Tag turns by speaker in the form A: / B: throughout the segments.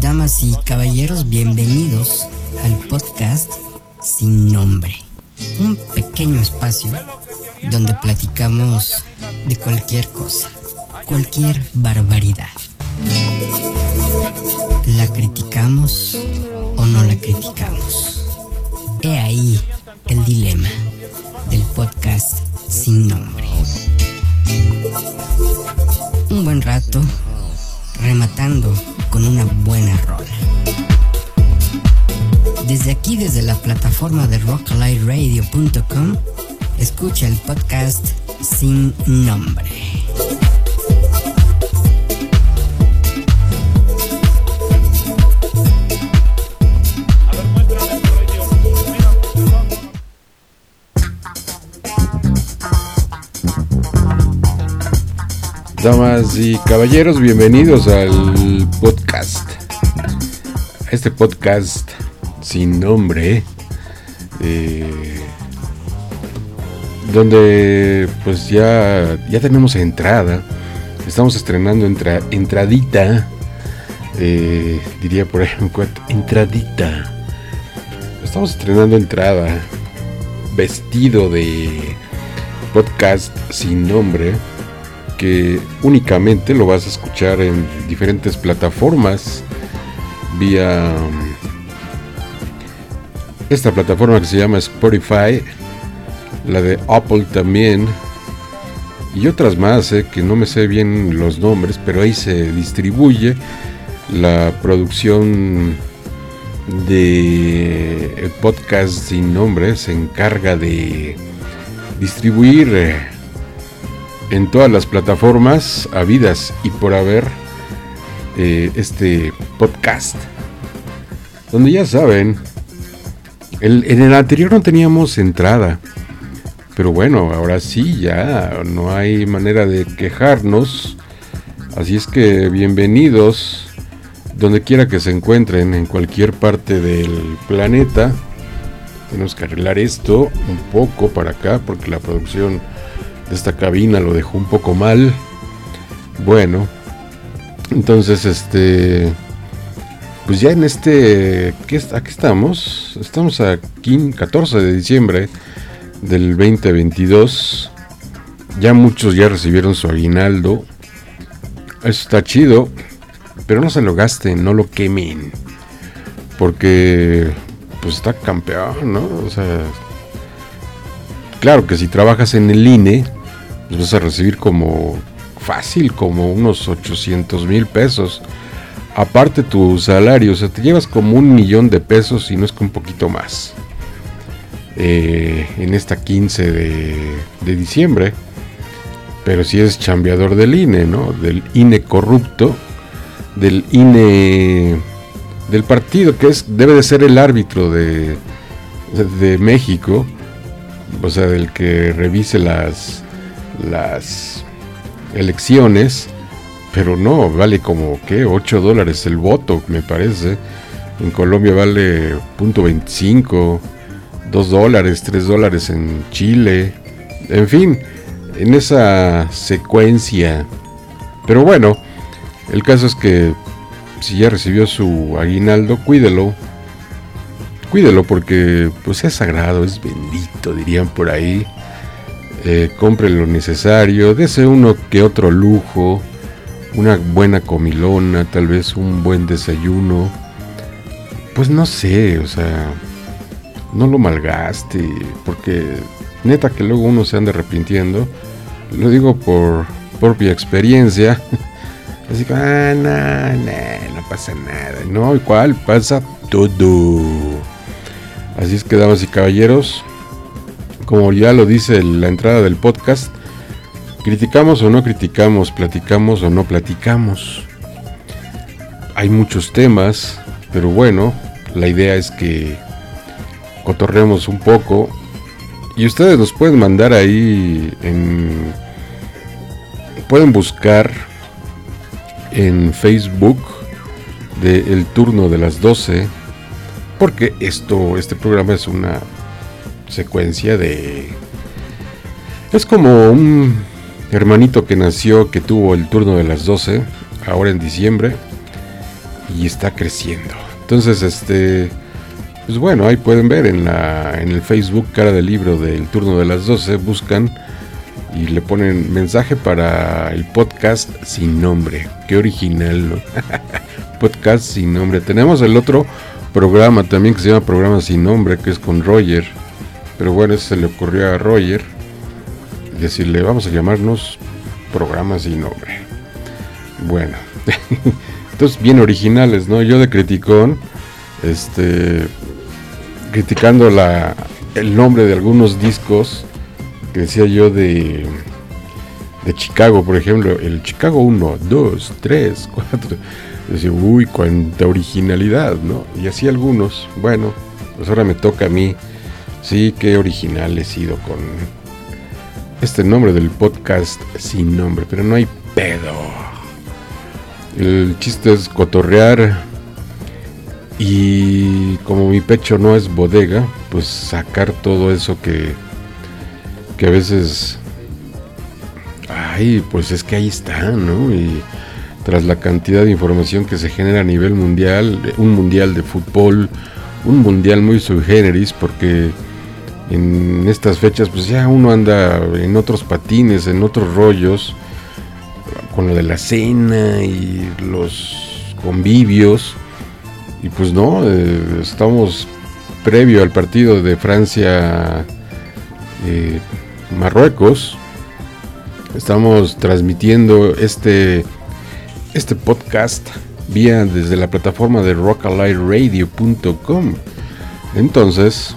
A: Damas y caballeros, bienvenidos al podcast Sin Nombre. Un pequeño espacio donde platicamos de cualquier cosa, cualquier barbaridad. ¿La criticamos o no la criticamos? He ahí el dilema del podcast Sin Nombre. Un buen rato rematando con una buena rola. Desde aquí, desde la plataforma de rocklightradio.com, escucha el podcast sin nombre.
B: Damas y caballeros, bienvenidos al podcast. Este podcast sin nombre, eh, donde pues ya, ya tenemos entrada. Estamos estrenando entra, entradita, eh, diría por ejemplo, entradita. Estamos estrenando entrada, vestido de podcast sin nombre que únicamente lo vas a escuchar en diferentes plataformas vía um, esta plataforma que se llama Spotify, la de Apple también y otras más eh, que no me sé bien los nombres, pero ahí se distribuye la producción de podcast sin nombre se encarga de distribuir eh, en todas las plataformas habidas y por haber eh, este podcast. Donde ya saben, en el anterior no teníamos entrada. Pero bueno, ahora sí, ya no hay manera de quejarnos. Así es que bienvenidos donde quiera que se encuentren, en cualquier parte del planeta. Tenemos que arreglar esto un poco para acá porque la producción esta cabina lo dejó un poco mal. Bueno, entonces este pues ya en este ¿qué, aquí estamos, estamos aquí 14 de diciembre del 2022. Ya muchos ya recibieron su aguinaldo. Eso está chido, pero no se lo gasten, no lo quemen. Porque pues está campeón, ¿no? O sea, claro que si trabajas en el INE, vas a recibir como fácil, como unos 800 mil pesos. Aparte tu salario, o sea, te llevas como un millón de pesos y no es que un poquito más. Eh, en esta 15 de, de, diciembre. Pero si es chambeador del INE, ¿no? Del INE corrupto, del INE del partido que es debe de ser el árbitro de, de México, o sea, del que revise las las elecciones, pero no, vale como que 8 dólares el voto, me parece. En Colombia vale .25, 2 dólares, 3 dólares en Chile. En fin, en esa secuencia. Pero bueno, el caso es que si ya recibió su aguinaldo, cuídelo. Cuídelo porque pues es sagrado, es bendito, dirían por ahí eh, compre lo necesario, dese uno que otro lujo, una buena comilona, tal vez un buen desayuno. Pues no sé, o sea, no lo malgaste, porque neta que luego uno se anda arrepintiendo. Lo digo por propia experiencia. Así que, ah, no, no, no pasa nada. No, igual pasa todo. Así es que, damas y caballeros, como ya lo dice la entrada del podcast, criticamos o no criticamos, platicamos o no platicamos. Hay muchos temas, pero bueno, la idea es que cotorremos un poco y ustedes nos pueden mandar ahí en pueden buscar en Facebook de el turno de las 12 porque esto este programa es una secuencia de... Es como un hermanito que nació, que tuvo el turno de las 12, ahora en diciembre, y está creciendo. Entonces, este, pues bueno, ahí pueden ver en, la, en el Facebook cara del libro del turno de las 12, buscan y le ponen mensaje para el podcast sin nombre. Qué original, podcast sin nombre. Tenemos el otro programa también que se llama Programa sin nombre, que es con Roger. Pero bueno, eso se le ocurrió a Roger. Decirle, vamos a llamarnos Programa sin nombre. Bueno, entonces bien originales, ¿no? Yo de criticón, este, criticando la, el nombre de algunos discos que decía yo de, de Chicago, por ejemplo, el Chicago 1, 2, 3, 4. Decía, uy, cuánta originalidad, ¿no? Y así algunos. Bueno, pues ahora me toca a mí. Sí, qué original he sido con este nombre del podcast sin nombre, pero no hay pedo. El chiste es cotorrear y como mi pecho no es bodega, pues sacar todo eso que que a veces, ay, pues es que ahí está, ¿no? Y tras la cantidad de información que se genera a nivel mundial, un mundial de fútbol, un mundial muy subgéneris, porque en estas fechas pues ya uno anda en otros patines, en otros rollos, con lo de la cena y los convivios, y pues no, eh, estamos previo al partido de Francia. Eh, Marruecos. Estamos transmitiendo este, este podcast vía desde la plataforma de rockalightradio.com. Entonces,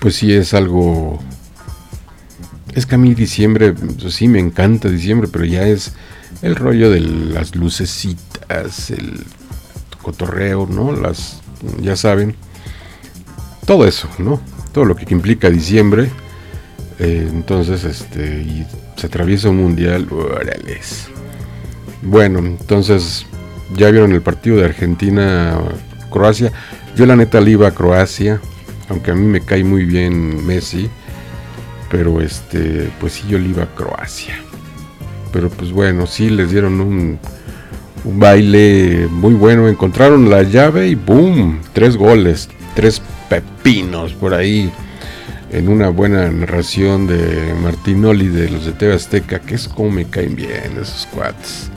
B: pues sí es algo... Es que a mí diciembre, pues sí me encanta diciembre, pero ya es el rollo de las lucecitas, el cotorreo, ¿no? Las, ya saben, todo eso, ¿no? todo lo que implica diciembre. Eh, entonces, este, se atraviesa un mundial, órales. Bueno, entonces, ya vieron el partido de Argentina-Croacia. Yo la neta le iba a Croacia, aunque a mí me cae muy bien Messi. Pero este, pues sí, yo le iba a Croacia. Pero pues bueno, sí les dieron un, un baile muy bueno. Encontraron la llave y ¡boom! Tres goles, tres pepinos por ahí en una buena narración de Martinoli de los de TV Azteca, que es como me caen bien esos cuates.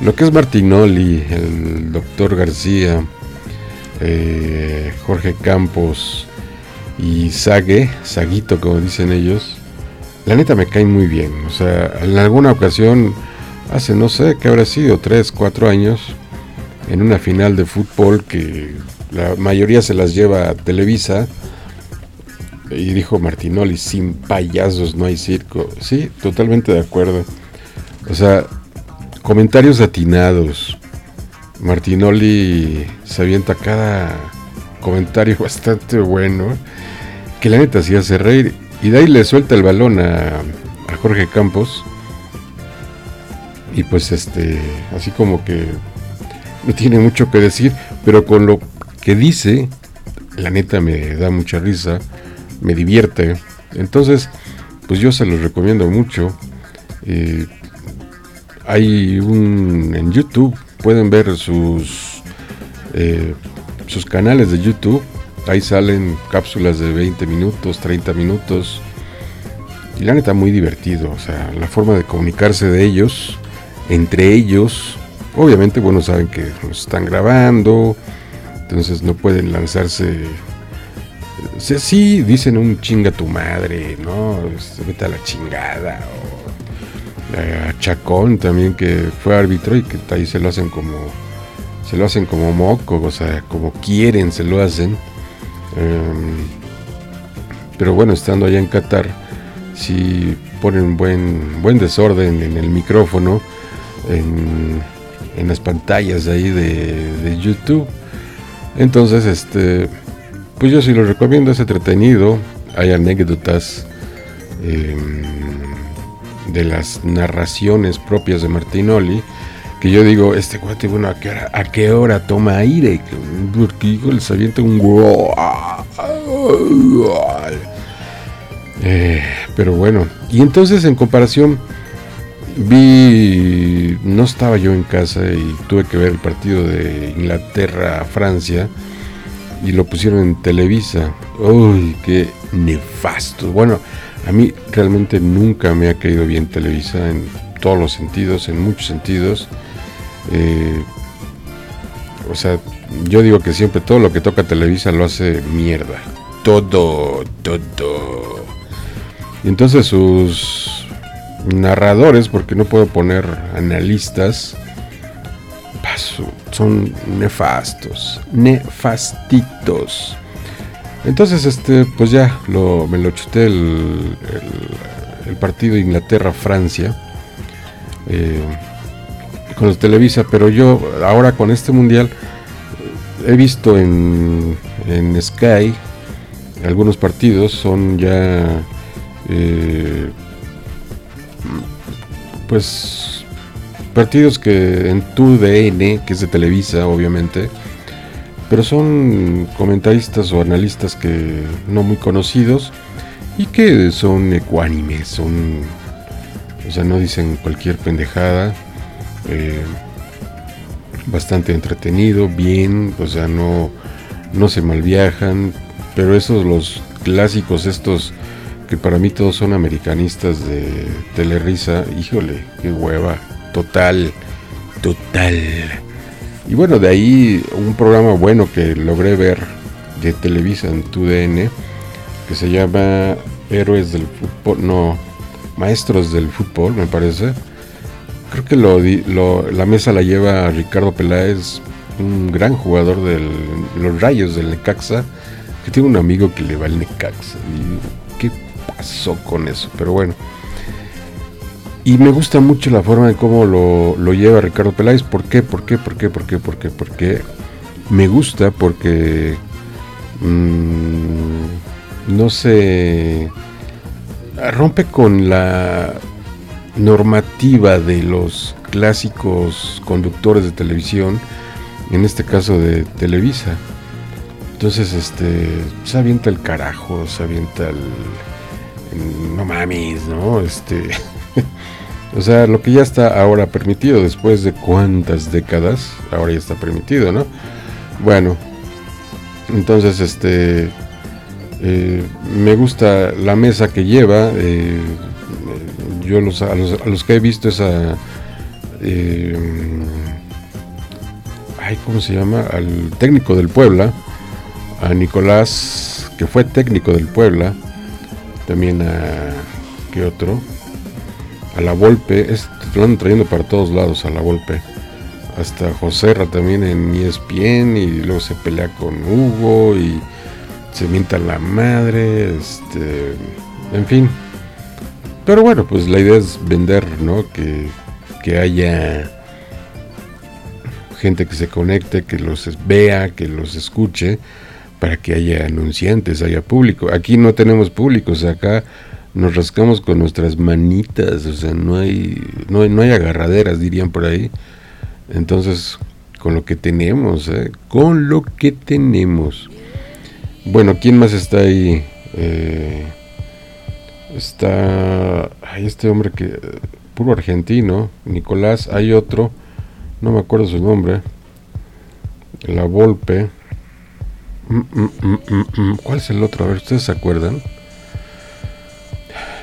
B: Lo que es Martinoli, el doctor García, eh, Jorge Campos y Sague, Saguito como dicen ellos, la neta me caen muy bien. O sea, en alguna ocasión, hace no sé qué habrá sido, 3, 4 años, en una final de fútbol que la mayoría se las lleva a Televisa. Y dijo Martinoli, sin payasos no hay circo. Sí, totalmente de acuerdo. O sea, comentarios atinados. Martinoli se avienta cada comentario bastante bueno. Que la neta sí hace reír. Y de ahí le suelta el balón a, Jorge Campos. Y pues este, así como que no tiene mucho que decir, pero con lo que dice, la neta me da mucha risa, me divierte. Entonces, pues yo se los recomiendo mucho. Eh, hay un en YouTube, pueden ver sus eh, sus canales de YouTube. Ahí salen cápsulas de 20 minutos, 30 minutos. Y la neta muy divertido, o sea, la forma de comunicarse de ellos, entre ellos. Obviamente, bueno, saben que nos están grabando, entonces no pueden lanzarse. Sí, dicen un chinga tu madre, ¿no? Se mete a la chingada. A Chacón también, que fue árbitro y que ahí se lo hacen como. Se lo hacen como moco, o sea, como quieren, se lo hacen. Em, pero bueno, estando allá en Qatar, sí ponen buen, buen desorden en el micrófono, en, las pantallas ahí de, de YouTube. Entonces, este, pues yo sí lo recomiendo, es entretenido, hay anécdotas em, de las narraciones propias de Martinoli, que yo digo, este cuate, bueno, ¿a qué hora, a qué hora toma aire? Porque hijo, les avienta un... Eh, Pero bueno, y entonces en comparación vi, no estaba yo en casa y tuve que ver el partido de Inglaterra-Francia y lo pusieron en Televisa. Uy, qué nefasto. Bueno, a mí realmente nunca me ha caído bien Televisa en todos los sentidos, en muchos sentidos. Eh, o sea, yo digo que siempre todo lo que toca Televisa lo hace mierda. Todo, todo. Y entonces sus narradores, porque no puedo poner analistas, son nefastos, nefastitos. Entonces, este, pues ya lo, me lo chuté el, el, partido Inglaterra-Francia eh, con los Televisa, pero yo ahora con este mundial he visto en, en Sky algunos partidos, son ya eh, pues partidos que en tu DN, que es de Televisa, obviamente, pero son comentaristas o analistas que no muy conocidos y que son ecuánimes, son, o sea, no dicen cualquier pendejada, eh, bastante entretenido, bien, o sea, no, no se malviajan, pero esos los clásicos, estos que para mí todos son americanistas de Telerisa, híjole, qué hueva total, total. Y bueno, de ahí un programa bueno que logré ver de Televisa en TUDN, que se llama Héroes del Fútbol, no, Maestros del Fútbol, me parece. Creo que lo, la mesa la lleva Ricardo Peláez, un gran jugador de los Rayos del Necaxa, que tiene un amigo que le va al Necaxa. ¿Y qué pasó con eso? Pero bueno. Y me gusta mucho la forma de cómo lo, lleva Ricardo Peláez. ¿Por qué? ¿Por qué? ¿Por qué? ¿Por qué? ¿Por qué? Porque me gusta porque mm, no se rompe con la normativa de los clásicos conductores de televisión, en este caso de Televisa. Entonces, este, se avienta el carajo, se avienta el, no mames, ¿no? Este, O sea, lo que ya está ahora permitido, después de cuántas décadas, ahora ya está permitido, ¿no? Bueno, entonces, este, eh, me gusta la mesa que lleva. Eh, yo los, a, los, que he visto esa... Eh, ay, ¿cómo se llama? Al técnico del Puebla, a Nicolás, que fue técnico del Puebla, también a... ¿Qué otro? A la Volpe, es, lo han trayendo para todos lados a la Volpe. Hasta Joserra también en ESPN y luego se pelea con Hugo y se mienta la madre, este, en fin. Pero bueno, pues la idea es vender, ¿no? Que, que haya gente que se conecte, que los vea, que los escuche, para que haya anunciantes, haya público. Aquí no tenemos público, o sea, acá nos rascamos con nuestras manitas, o sea, no hay, no hay, no hay agarraderas, dirían por ahí. Entonces, con lo que tenemos, ¿eh? con lo que tenemos. Bueno, ¿quién más está ahí? Eh, está hay este hombre que puro argentino, Nicolás, hay otro, no me acuerdo su nombre, La Volpe. Mm, mm, mm, ¿Cuál es el otro? A ver, ¿ustedes se acuerdan?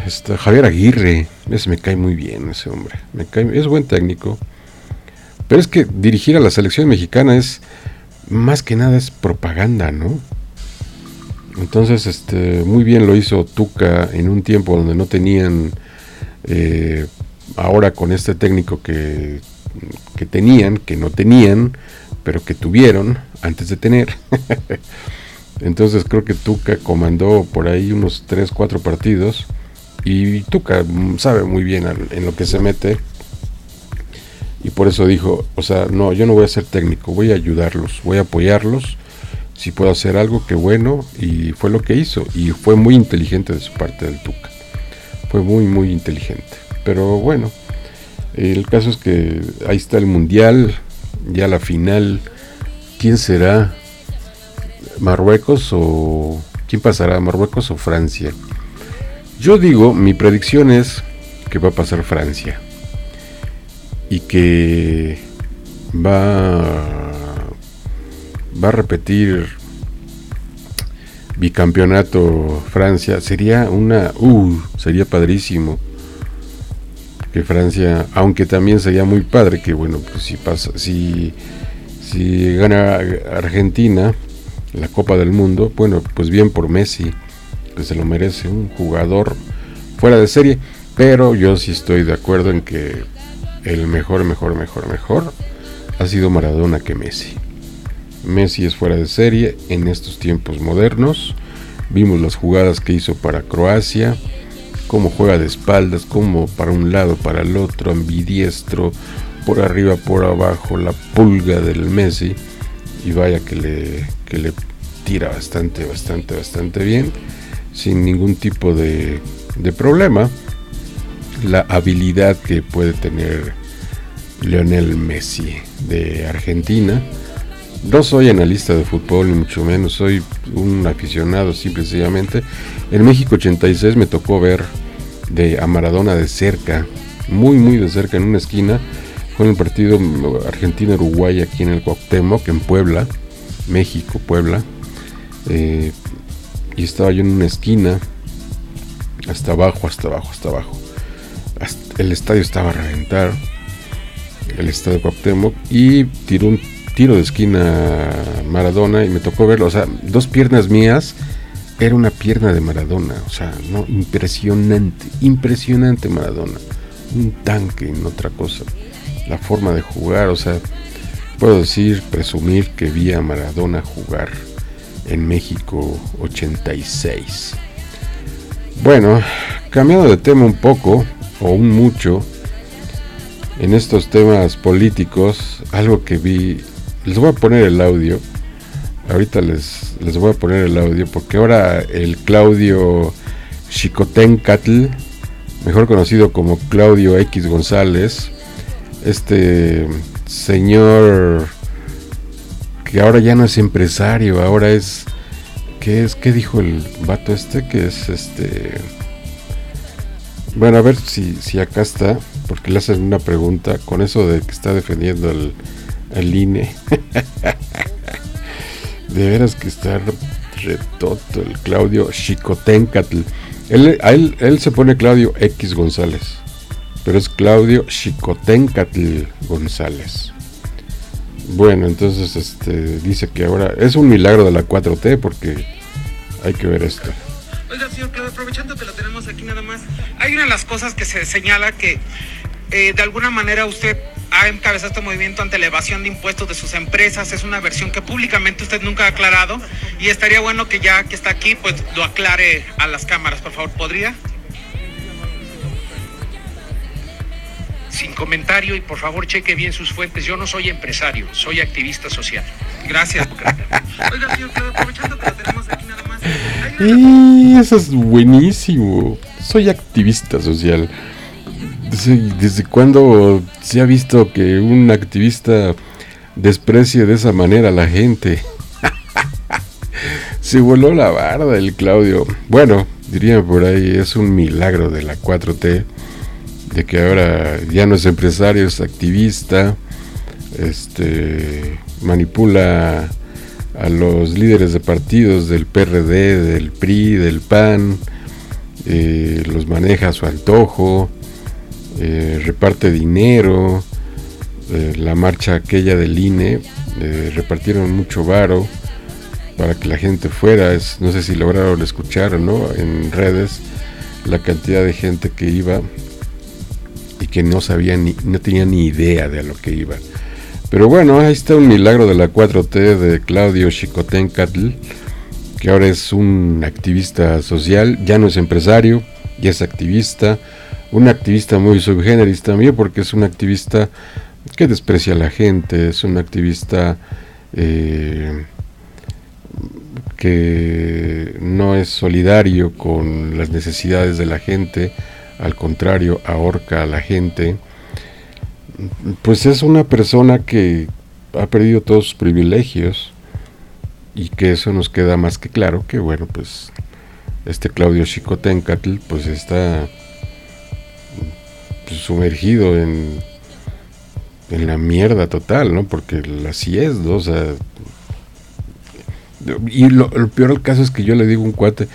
B: Está Javier Aguirre, ese me cae muy bien ese hombre. Es buen técnico. Pero es que dirigir a la selección mexicana es más que nada es propaganda, ¿no? Entonces, este, muy bien lo hizo Tuca en un tiempo donde no tenían, eh, ahora con este técnico que, que tenían, que no tenían, pero que tuvieron antes de tener. Entonces creo que Tuca comandó por ahí unos 3, 4 partidos y Tuca sabe muy bien en lo que se mete. Y por eso dijo, o sea, no, yo no voy a ser técnico, voy a ayudarlos, voy a apoyarlos. Si puedo hacer algo, qué bueno. Y fue lo que hizo. Y fue muy inteligente de su parte del Tuca. Fue muy, muy inteligente. Pero bueno, el caso es que ahí está el Mundial, ya la final. ¿Quién será? ¿Marruecos o... ¿Quién pasará? ¿Marruecos o Francia? Yo digo, mi predicción es que va a pasar Francia y que va, va a repetir bicampeonato Francia. Sería una... Uh, sería padrísimo que Francia, aunque también sería muy padre que bueno, pues si pasa, si, si gana Argentina la Copa del Mundo, bueno, pues bien por Messi, que se lo merece, un jugador fuera de serie, pero yo sí estoy de acuerdo en que el mejor, mejor, mejor, mejor ha sido Maradona que Messi. Messi es fuera de serie en estos tiempos modernos. Vimos las jugadas que hizo para Croacia, cómo juega de espaldas, cómo para un lado, para el otro, ambidiestro, por arriba, por abajo, la pulga del Messi. Y vaya que le, que le tira bastante, bastante, bastante bien, sin ningún tipo de, de problema. La habilidad que puede tener Lionel Messi de Argentina. No soy analista de fútbol, ni mucho menos, soy un aficionado simple y sencillamente. En México 86 me tocó ver de a Maradona de cerca, muy muy de cerca en una esquina, en el partido Argentina-Uruguay aquí en el Cuauhtémoc, en Puebla, México, Puebla, eh, y estaba yo en una esquina, hasta abajo, hasta abajo, hasta abajo. el estadio estaba a reventar, el estadio Cuauhtémoc, y tiró un tiro de esquina Maradona y me tocó verlo, o sea, dos piernas mías era una pierna de Maradona, o sea, no, impresionante, impresionante Maradona, un tanque en otra cosa, la forma de jugar, o sea, puedo decir, presumir que vi a Maradona jugar en México 86. Bueno, cambiando de tema un poco, o un mucho, en estos temas políticos, algo que vi, les voy a poner el audio, ahorita les, les voy a poner el audio porque ahora el Claudio Chicotencatl, mejor conocido como Claudio X González, este señor que ahora ya no es empresario, ahora es ¿qué es? ¿Qué dijo el vato este? Que es este bueno, a ver si, si acá está, porque le hacen una pregunta con eso de que está defendiendo el, el INE. De veras que está retoto el Claudio Chicotencatl. Él, él, él se pone Claudio X González, pero es Claudio Chicotencatl González. Bueno, entonces este dice que ahora es un milagro de la 4T porque hay que ver esto.
C: Oiga, señor Claudio, aprovechando que lo tenemos aquí nada más, hay una de las cosas que se señala que eh, de alguna manera usted ha encabezado este movimiento ante la evasión de impuestos de sus empresas. Es una versión que públicamente usted nunca ha aclarado y estaría bueno que ya que está aquí, pues lo aclare a las cámaras, por favor. ¿Podría? Sin comentario y por favor cheque bien sus fuentes. Yo no soy empresario, soy activista social. Gracias. Oiga, señor, aprovechando que lo tenemos aquí nada más.
B: Y eso es buenísimo. Soy activista social. ¿Desde cuándo se ha visto que un activista desprecie de esa manera a la gente? se voló la barda el Claudio. Bueno, diría por ahí, es un milagro de la 4T, de que ahora ya no es empresario, es activista, este, manipula a los líderes de partidos del PRD, del PRI, del PAN, eh, los maneja a su antojo eh, reparte dinero, eh, la marcha aquella del INE, repartieron mucho varo para que la gente fuera, no sé si lograron escuchar o no en redes la cantidad de gente que iba que no sabía ni, no tenía ni idea de a lo que iba. Pero bueno, ahí está un milagro de la 4T de Claudio Chicotencatl, que ahora es un activista social, ya no es empresario, ya es activista, un activista muy subgéneris también, porque es un activista que desprecia a la gente, es un activista eh, que no es solidario con las necesidades de la gente, al contrario, ahorca a la gente. Pues es una persona que ha perdido todos sus privilegios y que eso nos queda más que claro que, bueno, pues este Claudio Chicotencatl, pues está pues, sumergido en, en la mierda total, ¿no? Porque así es, y lo, peor del caso es que yo le digo un cuate,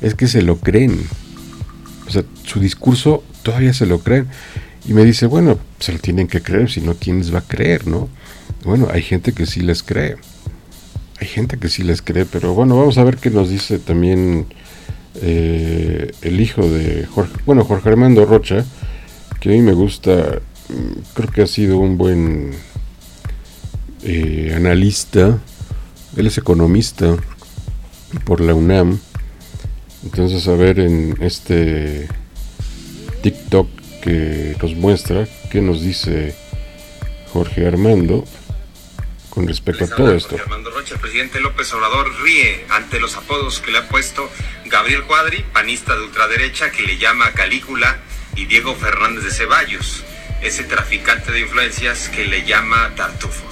B: es que se lo creen. O sea, su discurso todavía se lo creen. Y me dice, bueno, se lo tienen que creer, si no, ¿quién les va a creer, no? Bueno, hay gente que sí les cree. Hay gente que sí les cree, pero bueno, vamos a ver qué nos dice también eh, el hijo de Jorge, bueno, Jorge Armando Rocha, que a mí me gusta, mm, creo que ha sido un buen eh, analista, él es economista por la UNAM, entonces a ver en este TikTok que nos muestra qué nos dice Jorge Armando con respecto a todo esto.
D: Armando Rocha, el presidente López Obrador ríe ante los apodos que le ha puesto Gabriel Cuadri, panista de ultraderecha, que le llama Calícula, y Diego Fernández de Ceballos, ese traficante de influencias que le llama Tartufo.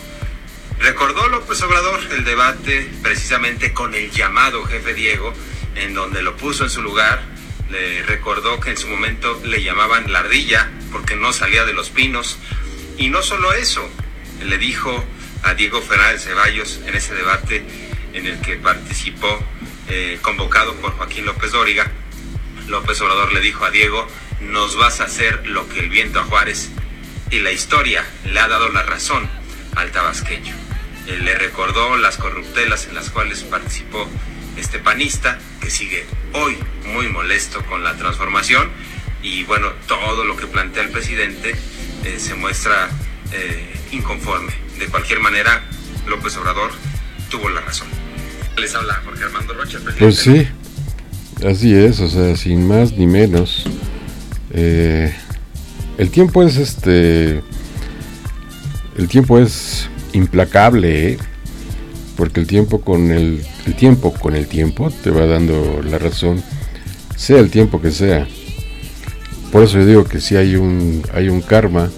D: Recordó López Obrador el debate precisamente con el llamado jefe Diego, en donde lo puso en su lugar. Le recordó que en su momento le llamaban la ardilla porque no salía de los pinos. Y no solo eso, le dijo a Diego Fernández Ceballos en ese debate en el que participó, eh, convocado por Joaquín López Dóriga. López Obrador le dijo a Diego, nos vas a hacer lo que el viento a Juárez. Y la historia le ha dado la razón al tabasqueño. Le recordó las corruptelas en las cuales participó este panista, que sigue hoy muy molesto con la transformación. Y bueno, todo lo que plantea el presidente eh, se muestra eh, inconforme de cualquier manera, López Obrador tuvo la razón. Les habla Jorge Armando Rocha, presidente.
B: Pues sí, así es, o sea, sin más ni menos. Eh, el tiempo es este. El tiempo es implacable. Porque el tiempo con el, el tiempo con el tiempo te va dando la razón, sea el tiempo que sea. Por eso yo digo que si hay un hay un karma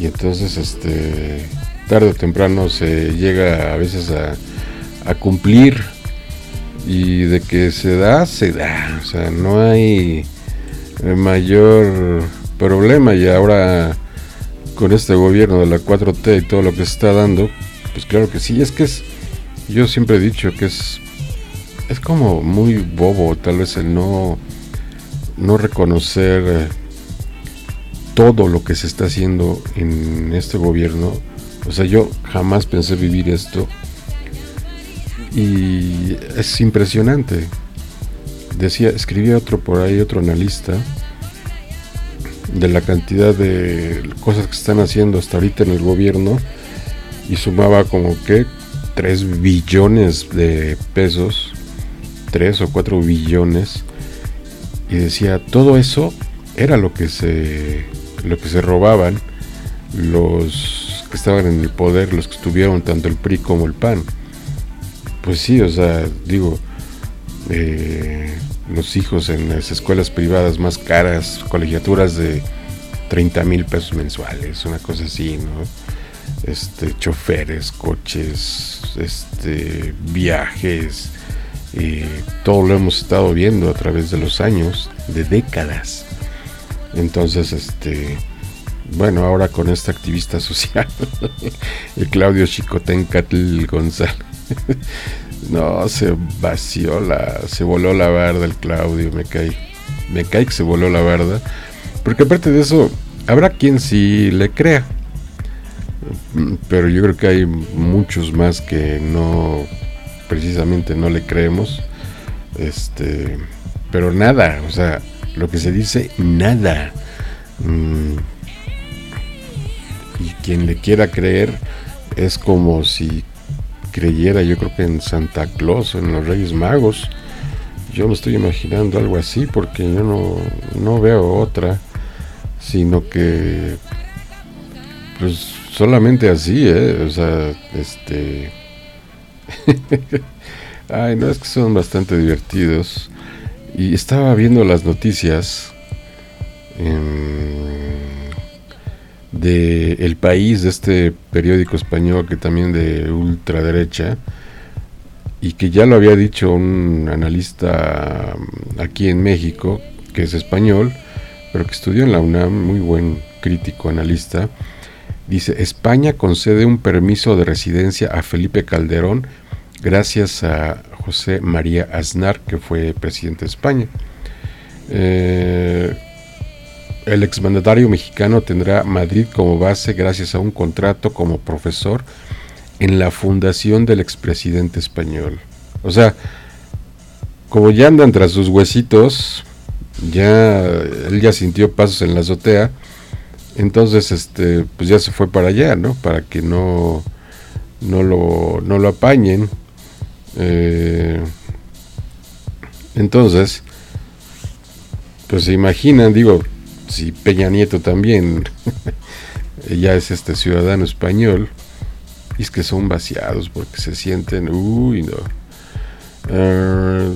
B: y entonces este tarde o temprano se llega a veces a, cumplir y de que se da, se da. O sea, no hay mayor problema y ahora con este gobierno de la 4T y todo lo que se está dando, pues claro que sí, es que es, yo siempre he dicho que es, es como muy bobo tal vez el no, no reconocer todo lo que se está haciendo en este gobierno o sea, yo jamás pensé vivir esto. Y es impresionante. Decía, escribía otro por ahí, otro analista, de la cantidad de cosas que están haciendo hasta ahorita en el gobierno y sumaba como que 3 billones de pesos, 3 o 4 billones y decía, todo eso era lo que se lo que se robaban los que estaban en el poder, los que estuvieron tanto el PRI como el PAN. Pues sí, o sea, digo, eh, los hijos en las escuelas privadas más caras, colegiaturas de 30 mil pesos mensuales, una cosa así, ¿no? Este, choferes, coches, este, viajes, todo lo hemos estado viendo a través de los años, de décadas. Entonces, este, bueno, ahora con esta activista social, el Claudio Chicotencatl González. no, se vació la, se voló la barda el Claudio, me cae, me cae que se voló la barda, porque aparte de eso, habrá quien sí le crea, pero yo creo que hay muchos más que no, precisamente no le creemos, este, pero nada, o sea, lo que se dice, nada. Mm, y quien le quiera creer es como si creyera yo creo que en Santa Claus en los Reyes Magos. Yo me estoy imaginando algo así porque yo no, no veo otra, sino que pues solamente así, ¿eh? O sea, este... Ay, no, es que son bastante divertidos. Y estaba viendo las noticias de El País, de este periódico español que también de ultraderecha, y que ya lo había dicho un analista mm, aquí en México, que es español, pero que estudió en la UNAM, muy buen crítico analista, dice, España concede un permiso de residencia a Felipe Calderón gracias a José María Aznar, que fue presidente de España. Eh, el exmandatario mexicano tendrá Madrid como base gracias a un contrato como profesor en la fundación del expresidente español. O sea, como ya andan tras sus huesitos, ya él ya sintió pasos en la azotea, entonces este pues ya se fue para allá, ¿no? Para que no no lo, no lo apañen. Eh, entonces, pues se imaginan, digo, si Peña Nieto también ya es este ciudadano español, y es que son vaciados porque se sienten, uy, no. Eh,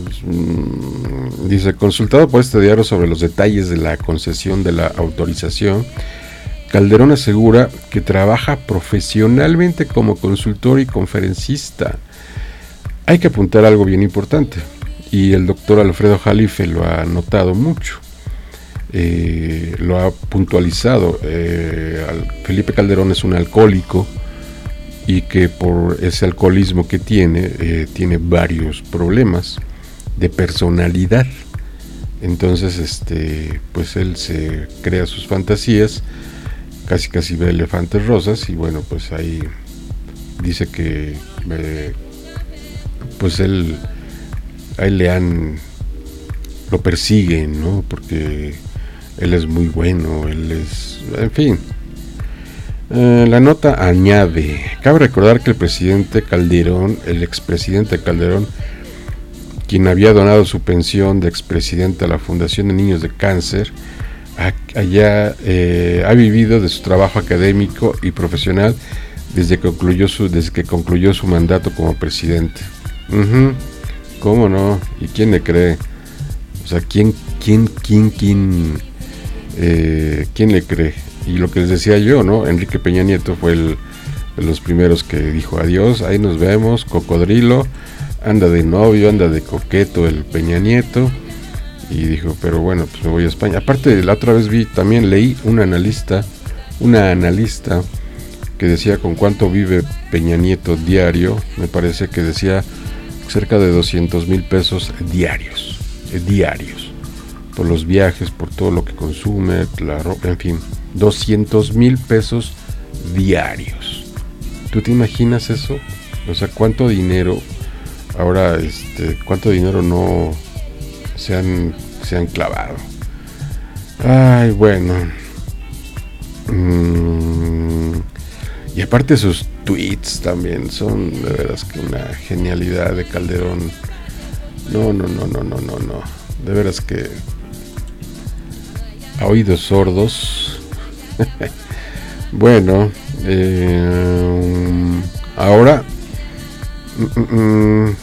B: dice, consultado por este diario sobre los detalles de la concesión de la autorización, Calderón asegura que trabaja profesionalmente como consultor y conferencista. Hay que apuntar algo bien importante, y el doctor Alfredo Jalife lo ha notado mucho. Eh, lo ha puntualizado. Eh, Felipe Calderón es un alcohólico y que por ese alcoholismo que tiene, eh, tiene varios problemas de personalidad. Entonces, este, pues él se crea sus fantasías, casi casi ve elefantes rosas y bueno, pues ahí dice que, pues él, ahí le han, lo persiguen, ¿no? Porque él es muy bueno, él es, en fin, eh, la nota añade, cabe recordar que el presidente Calderón, el expresidente Calderón, quien había donado su pensión de expresidente a la Fundación de Niños de Cáncer, allá eh, ha vivido de su trabajo académico y profesional desde que concluyó su, desde que concluyó su mandato como presidente. ¿Cómo no? ¿Y quién le cree? O sea, ¿quién, quién, quién, quién, eh, quién le cree? Y lo que les decía yo, ¿no? Enrique Peña Nieto fue el, de los primeros que dijo adiós, ahí nos vemos, cocodrilo, anda de novio, anda de coqueto el Peña Nieto. Y dijo, pero bueno, pues me voy a España. Aparte, la otra vez vi, también leí un analista, una analista que decía con cuánto vive Peña Nieto diario, me parece que decía cerca de 200 mil pesos diarios, eh, diarios, por los viajes, por todo lo que consume, la ropa, en fin. 200 mil pesos diarios. ¿Tú te imaginas eso? O sea, ¿cuánto dinero ahora, este, cuánto dinero no se han, se han clavado? Ay, bueno. Mm, y aparte sus tweets también son de veras que una genialidad de Calderón. No, no, no, no, no, no, no. De veras que a oídos sordos bueno, eh, ahora... Mm, mm,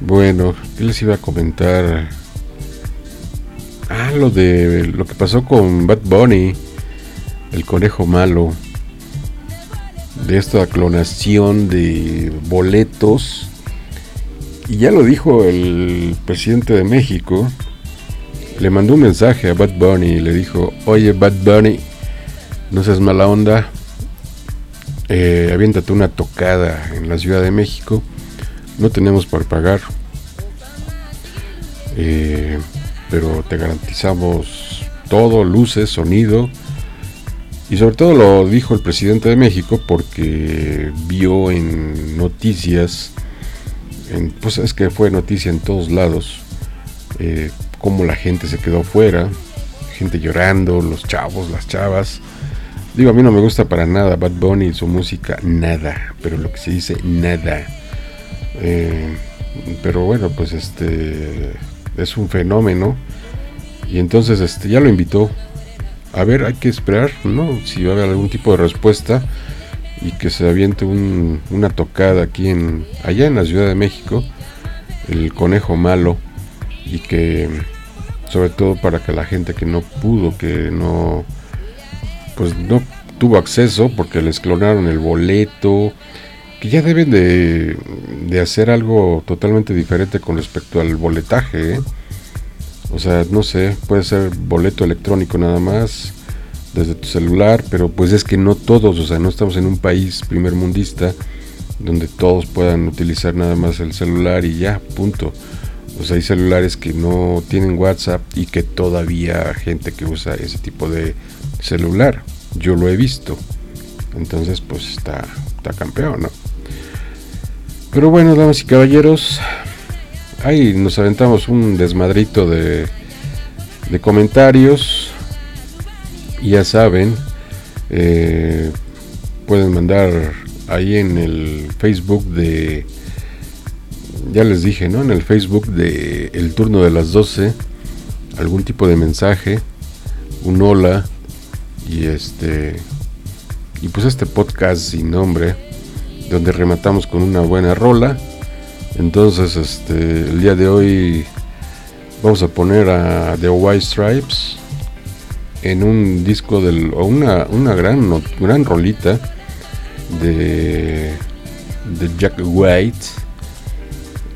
B: bueno, ¿qué les iba a comentar? Ah, lo de lo que pasó con Bad Bunny, el conejo malo. De esta clonación de boletos. Y ya lo dijo el presidente de México, le mandó un mensaje a Bad Bunny y le dijo, oye Bad Bunny, no seas mala onda, eh, aviéntate una tocada en la Ciudad de México, no tenemos para pagar, eh, pero te garantizamos todo, luces, sonido, y sobre todo lo dijo el presidente de México porque vio en noticias, en, pues es que fue noticia en todos lados, eh, cómo la gente se quedó fuera, gente llorando, los chavos, las chavas. Digo, a mí no me gusta para nada Bad Bunny y su música, nada, pero lo que se dice, nada. Eh, pero bueno, pues este es un fenómeno. Y entonces este ya lo invitó. A ver, hay que esperar, ¿no? Si va a haber algún tipo de respuesta y que se aviente una tocada aquí en allá en la Ciudad de México, el conejo malo y que sobre todo para que la gente que no pudo, que no, pues no tuvo acceso porque les clonaron el boleto, que ya deben de, de hacer algo totalmente diferente con respecto al boletaje. ¿eh? O sea, no sé, puede ser boleto electrónico nada más desde tu celular, pero pues es que no todos, o sea, no estamos en un país primer mundista donde todos puedan utilizar nada más el celular y ya, punto. O sea, hay celulares que no tienen WhatsApp y que todavía gente que usa ese tipo de celular. Yo lo he visto. Entonces, pues está, está campeón, ¿no? Pero bueno, damas y caballeros, ahí nos aventamos un desmadrito de, comentarios. Ya saben, eh, pueden mandar ahí en el Facebook de ya les dije, ¿no? En el Facebook de El turno de las 12, algún tipo de mensaje, un hola y este y pues este podcast sin nombre donde rematamos con una buena rola. Entonces, este el día de hoy vamos a poner a The White Stripes en un disco del o una, una gran gran rolita de Jack White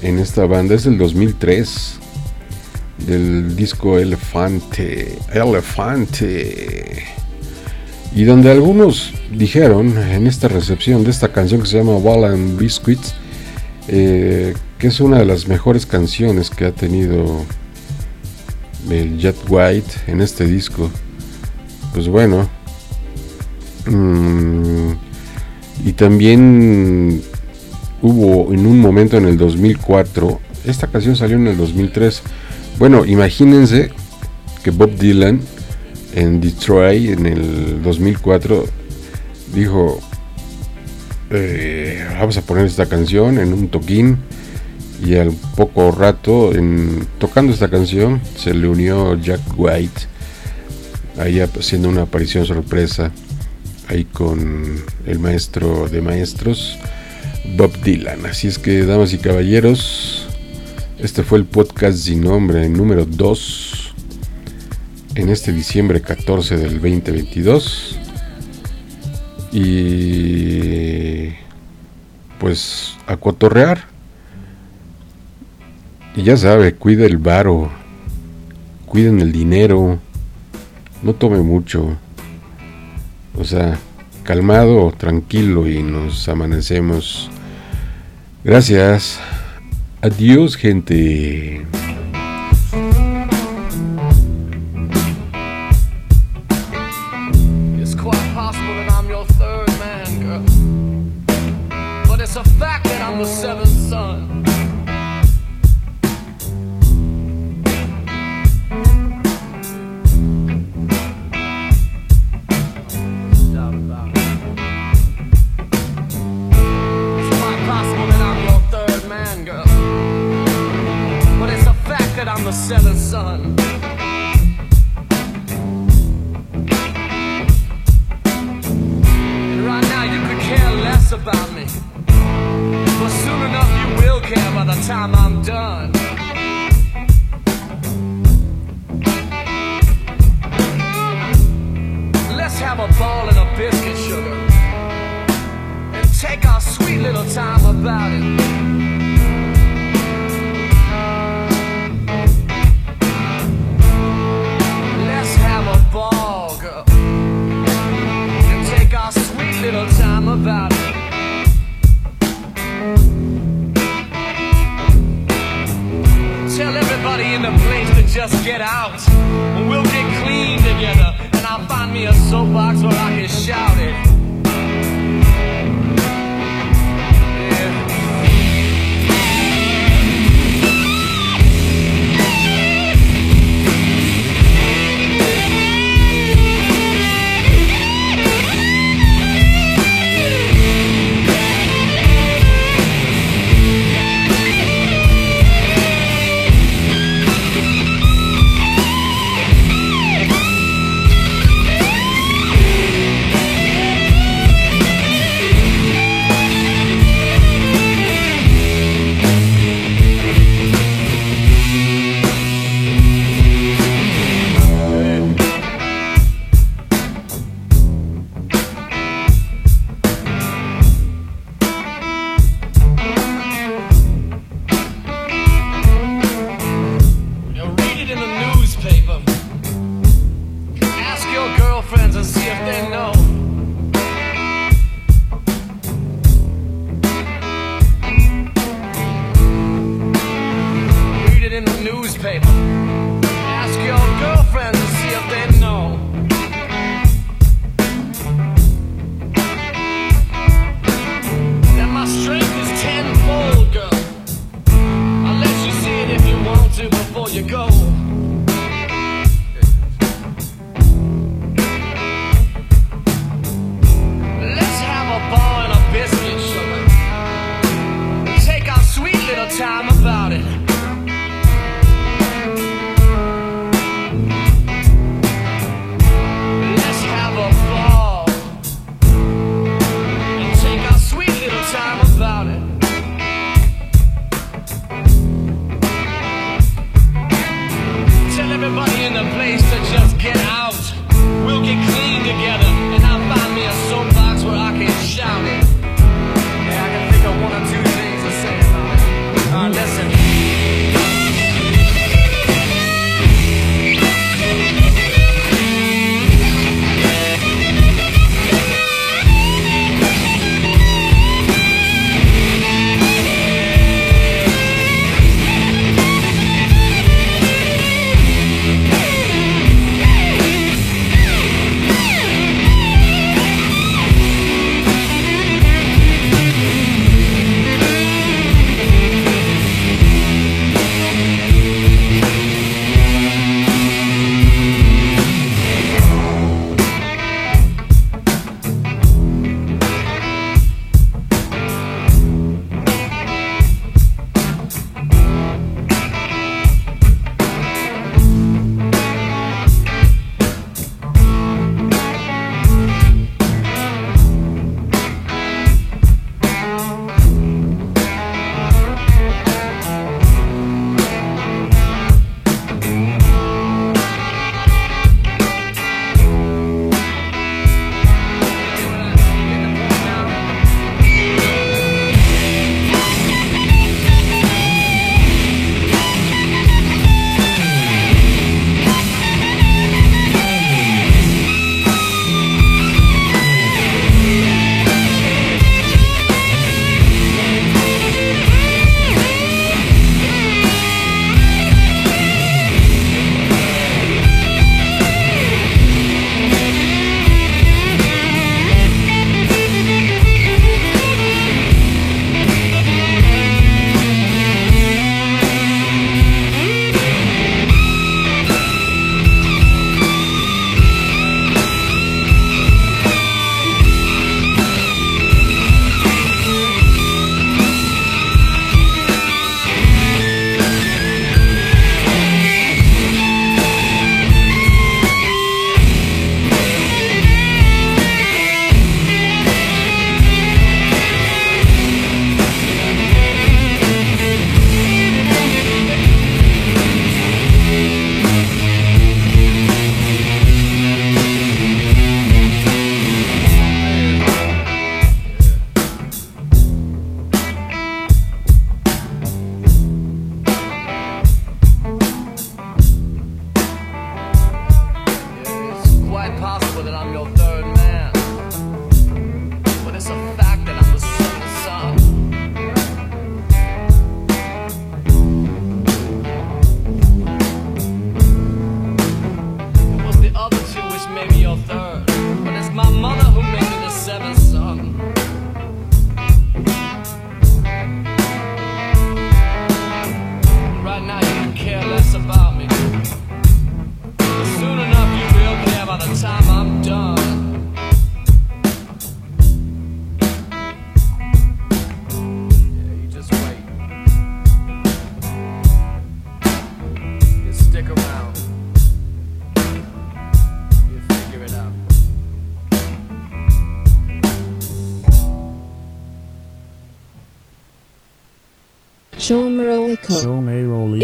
B: en esta banda es el 2003 del disco Elefante Elefante y donde algunos dijeron en esta recepción de esta canción que se llama Wall and Biscuits eh, que es una de las mejores canciones que ha tenido el Jet White en este disco pues bueno mmm, y también hubo en un momento en el 2004, esta canción salió en el 2003. Bueno, imagínense que Bob Dylan en Detroit en el 2004 dijo, eh, vamos a poner esta canción en un toquín y al poco rato en tocando esta canción se le unió Jack White ahí haciendo una aparición sorpresa ahí con el maestro de maestros Bob Dylan. Así es que, damas y caballeros, este fue el podcast sin nombre número 2 en este diciembre 14 del 2022. Y pues a cotorrear. Y ya sabe, cuide el varo, cuiden el dinero, no tome mucho. O sea, calmado, tranquilo y nos amanecemos Gracias. Adiós, gente.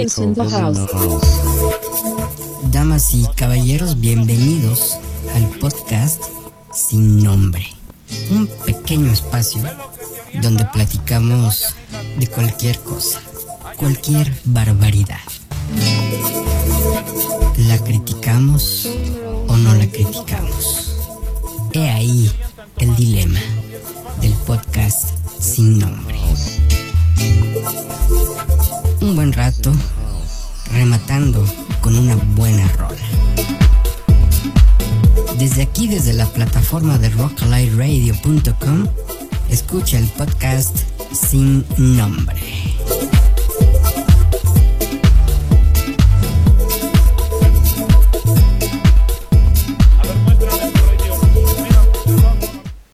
E: In the house.
A: Damas y caballeros, bienvenidos al podcast Sin Nombre. Un pequeño espacio donde platicamos de cualquier cosa, cualquier barbaridad. ¿La criticamos o no la criticamos? He ahí el dilema del podcast Sin Nombre. Un buen rato rematando con una buena rola. Desde aquí, desde la plataforma de rocklightradio.com, escucha el podcast sin nombre.